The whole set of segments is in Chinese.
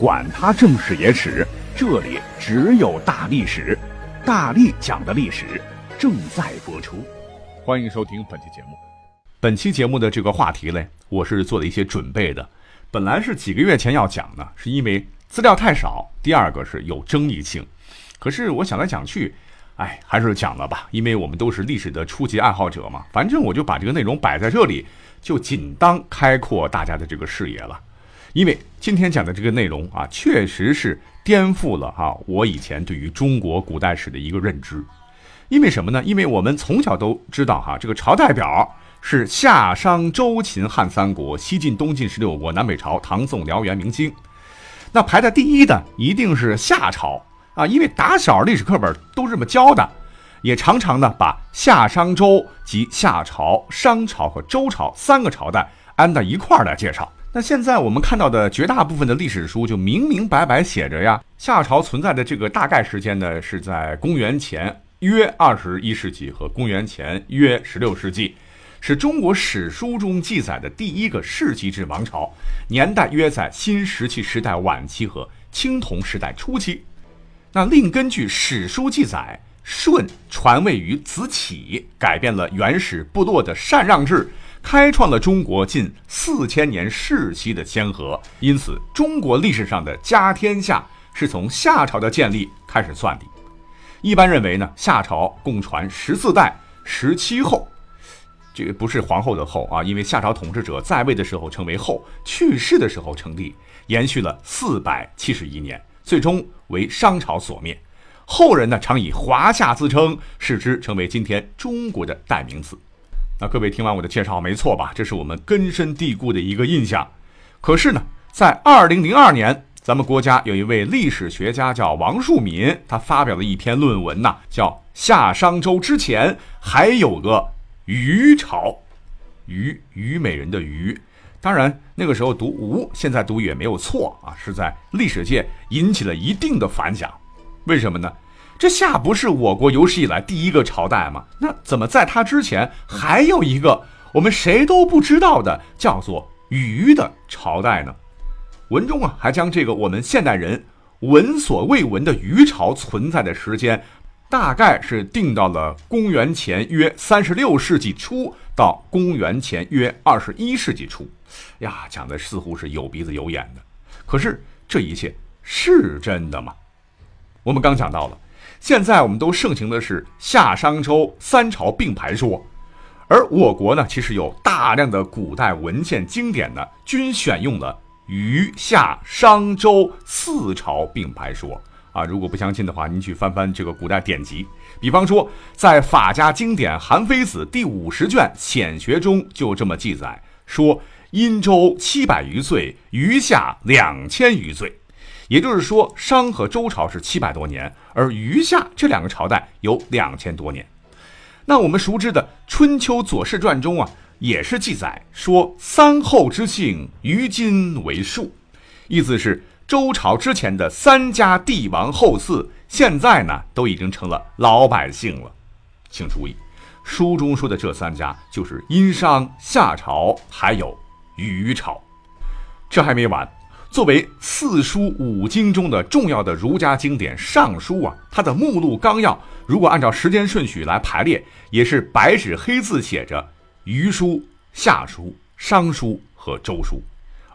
管他正史野史。这里只有大历史，大力讲的历史正在播出，欢迎收听本期节目。本期节目的这个话题嘞，我是做了一些准备的。本来是几个月前要讲呢，是因为资料太少，第二个是有争议性。可是我想来想去，哎，还是讲了吧，因为我们都是历史的初级爱好者嘛。反正我就把这个内容摆在这里，就仅当开阔大家的这个视野了。因为今天讲的这个内容啊，确实是。颠覆了哈我以前对于中国古代史的一个认知，因为什么呢？因为我们从小都知道哈，这个朝代表是夏商周秦汉三国，西晋东晋十六国，南北朝唐宋辽元明清。那排在第一的一定是夏朝啊，因为打小历史课本都这么教的，也常常呢把夏商周及夏朝、商朝和周朝三个朝代安在一块儿来介绍。那现在我们看到的绝大部分的历史书就明明白白写着呀，夏朝存在的这个大概时间呢是在公元前约二十一世纪和公元前约十六世纪，是中国史书中记载的第一个世纪制王朝，年代约在新石器时代晚期和青铜时代初期。那另根据史书记载，舜传位于子启，改变了原始部落的禅让制。开创了中国近四千年世袭的先河，因此中国历史上的家天下是从夏朝的建立开始算的。一般认为呢，夏朝共传十四代十七后，这不是皇后的后啊，因为夏朝统治者在位的时候称为后，去世的时候称帝，延续了四百七十一年，最终为商朝所灭。后人呢常以华夏自称，使之成为今天中国的代名词。那各位听完我的介绍，没错吧？这是我们根深蒂固的一个印象。可是呢，在二零零二年，咱们国家有一位历史学家叫王树敏，他发表了一篇论文呐，叫《夏商周之前还有个虞朝》，虞虞美人的虞。当然那个时候读吴，现在读也没有错啊，是在历史界引起了一定的反响。为什么呢？这夏不是我国有史以来第一个朝代吗？那怎么在它之前还有一个我们谁都不知道的叫做虞的朝代呢？文中啊还将这个我们现代人闻所未闻的虞朝存在的时间，大概是定到了公元前约三十六世纪初到公元前约二十一世纪初。呀，讲的似乎是有鼻子有眼的，可是这一切是真的吗？我们刚讲到了。现在我们都盛行的是夏商周三朝并排说，而我国呢，其实有大量的古代文献经典呢，均选用了虞夏商周四朝并排说啊。如果不相信的话，您去翻翻这个古代典籍，比方说在法家经典《韩非子》第五十卷《显学》中就这么记载说：殷周七百余岁，余夏两千余岁。也就是说，商和周朝是七百多年，而余夏这两个朝代有两千多年。那我们熟知的《春秋左氏传》中啊，也是记载说：“三后之姓，于今为数。”意思是周朝之前的三家帝王后嗣，现在呢都已经成了老百姓了。请注意，书中说的这三家就是殷商、夏朝，还有虞朝。这还没完。作为四书五经中的重要的儒家经典《尚书》啊，它的目录纲要，如果按照时间顺序来排列，也是白纸黑字写着《虞书》《夏书》《商书》和《周书》。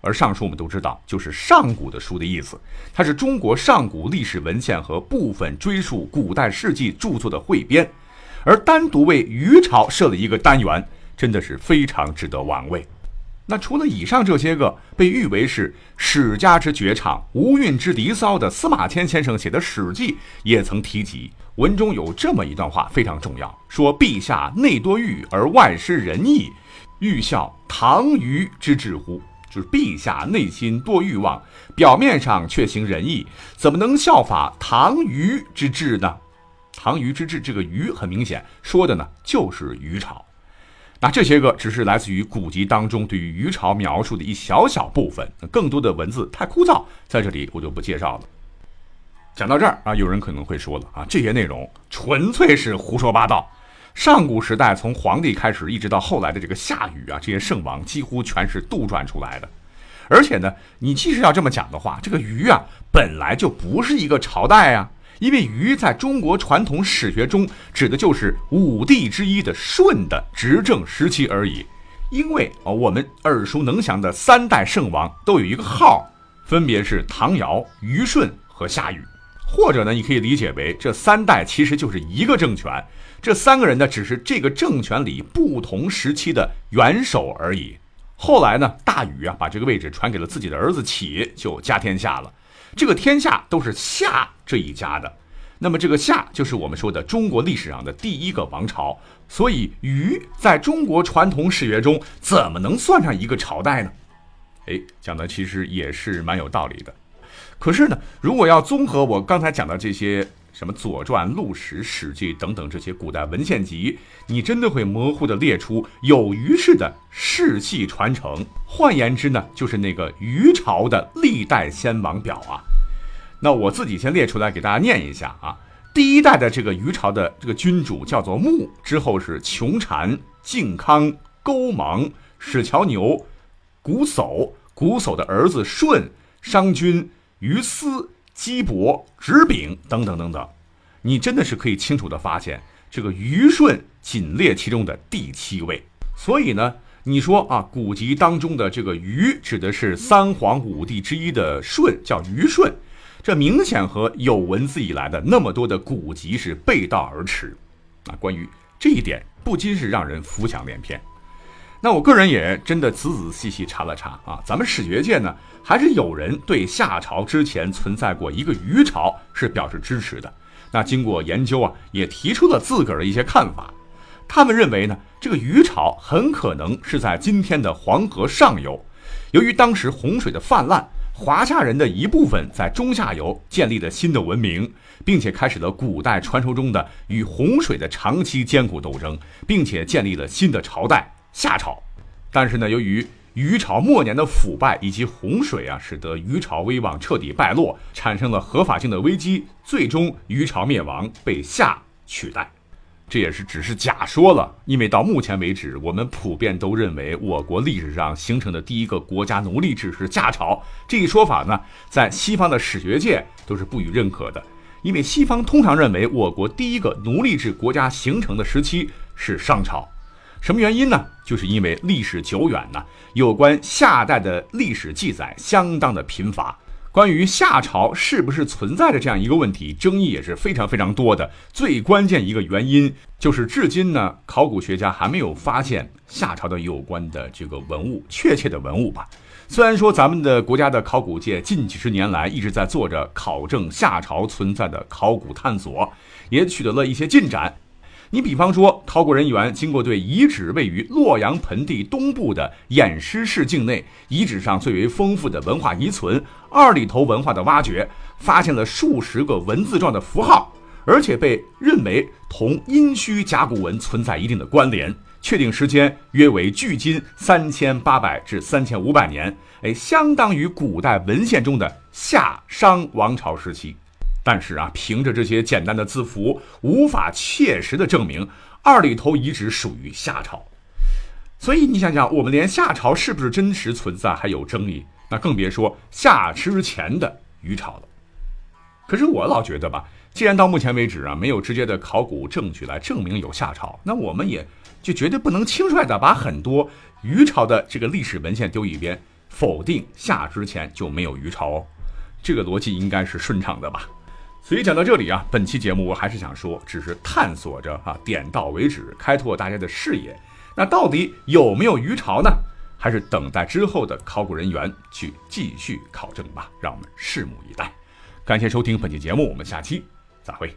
而《尚书》我们都知道，就是上古的书的意思，它是中国上古历史文献和部分追溯古代事迹著作的汇编，而单独为虞朝设了一个单元，真的是非常值得玩味。那除了以上这些个被誉为是史家之绝唱、无韵之离骚的司马迁先生写的《史记》，也曾提及文中有这么一段话非常重要，说：“陛下内多欲而外失仁义，欲效唐虞之治乎？”就是陛下内心多欲望，表面上却行仁义，怎么能效法唐虞之治呢？唐虞之治，这个虞很明显说的呢就是虞朝。那这些个只是来自于古籍当中对于虞朝描述的一小小部分，更多的文字太枯燥，在这里我就不介绍了。讲到这儿啊，有人可能会说了啊，这些内容纯粹是胡说八道。上古时代从皇帝开始，一直到后来的这个夏禹啊，这些圣王几乎全是杜撰出来的。而且呢，你即使要这么讲的话，这个禹啊本来就不是一个朝代啊，因为禹在中国传统史学中指的就是五帝之一的舜的执政时期而已。因为啊，我们耳熟能详的三代圣王都有一个号，分别是唐尧、虞舜和夏禹。或者呢，你可以理解为这三代其实就是一个政权，这三个人呢只是这个政权里不同时期的元首而已。后来呢，大禹啊把这个位置传给了自己的儿子启，就家天下了。这个天下都是夏这一家的，那么这个夏就是我们说的中国历史上的第一个王朝。所以禹在中国传统史学中怎么能算上一个朝代呢？哎，讲的其实也是蛮有道理的。可是呢，如果要综合我刚才讲的这些什么《左传》《陆史》《史记》等等这些古代文献集，你真的会模糊地列出有虞氏的世系传承。换言之呢，就是那个虞朝的历代先王表啊。那我自己先列出来给大家念一下啊。第一代的这个虞朝的这个君主叫做穆，之后是穷禅、靖康、勾芒、史乔牛、瞽叟，瞽叟的儿子舜、商君。于斯、鸡脖、直丙等等等等，你真的是可以清楚的发现，这个虞舜仅列其中的第七位。所以呢，你说啊，古籍当中的这个虞指的是三皇五帝之一的舜，叫虞舜，这明显和有文字以来的那么多的古籍是背道而驰。啊，关于这一点，不禁是让人浮想联翩。那我个人也真的仔仔细细查了查啊，咱们史学界呢，还是有人对夏朝之前存在过一个虞朝是表示支持的。那经过研究啊，也提出了自个儿的一些看法。他们认为呢，这个虞朝很可能是在今天的黄河上游。由于当时洪水的泛滥，华夏人的一部分在中下游建立了新的文明，并且开始了古代传说中的与洪水的长期艰苦斗争，并且建立了新的朝代。夏朝，但是呢，由于虞朝末年的腐败以及洪水啊，使得虞朝威望彻底败落，产生了合法性的危机，最终虞朝灭亡，被夏取代。这也是只是假说了，因为到目前为止，我们普遍都认为我国历史上形成的第一个国家奴隶制是夏朝。这一说法呢，在西方的史学界都是不予认可的，因为西方通常认为我国第一个奴隶制国家形成的时期是商朝。什么原因呢？就是因为历史久远呢，有关夏代的历史记载相当的贫乏。关于夏朝是不是存在着这样一个问题，争议也是非常非常多的。最关键一个原因就是，至今呢，考古学家还没有发现夏朝的有关的这个文物，确切的文物吧。虽然说咱们的国家的考古界近几十年来一直在做着考证夏朝存在的考古探索，也取得了一些进展。你比方说，考古人员经过对遗址位于洛阳盆地东部的偃师市境内遗址上最为丰富的文化遗存二里头文化的挖掘，发现了数十个文字状的符号，而且被认为同殷墟甲骨文存在一定的关联。确定时间约为距今三千八百至三千五百年，哎，相当于古代文献中的夏商王朝时期。但是啊，凭着这些简单的字符，无法切实的证明二里头遗址属于夏朝。所以你想想，我们连夏朝是不是真实存在还有争议，那更别说夏之前的虞朝了。可是我老觉得吧，既然到目前为止啊，没有直接的考古证据来证明有夏朝，那我们也就绝对不能轻率的把很多虞朝的这个历史文献丢一边，否定夏之前就没有虞朝哦。这个逻辑应该是顺畅的吧？所以讲到这里啊，本期节目我还是想说，只是探索着啊，点到为止，开拓大家的视野。那到底有没有鱼潮呢？还是等待之后的考古人员去继续考证吧。让我们拭目以待。感谢收听本期节目，我们下期再会。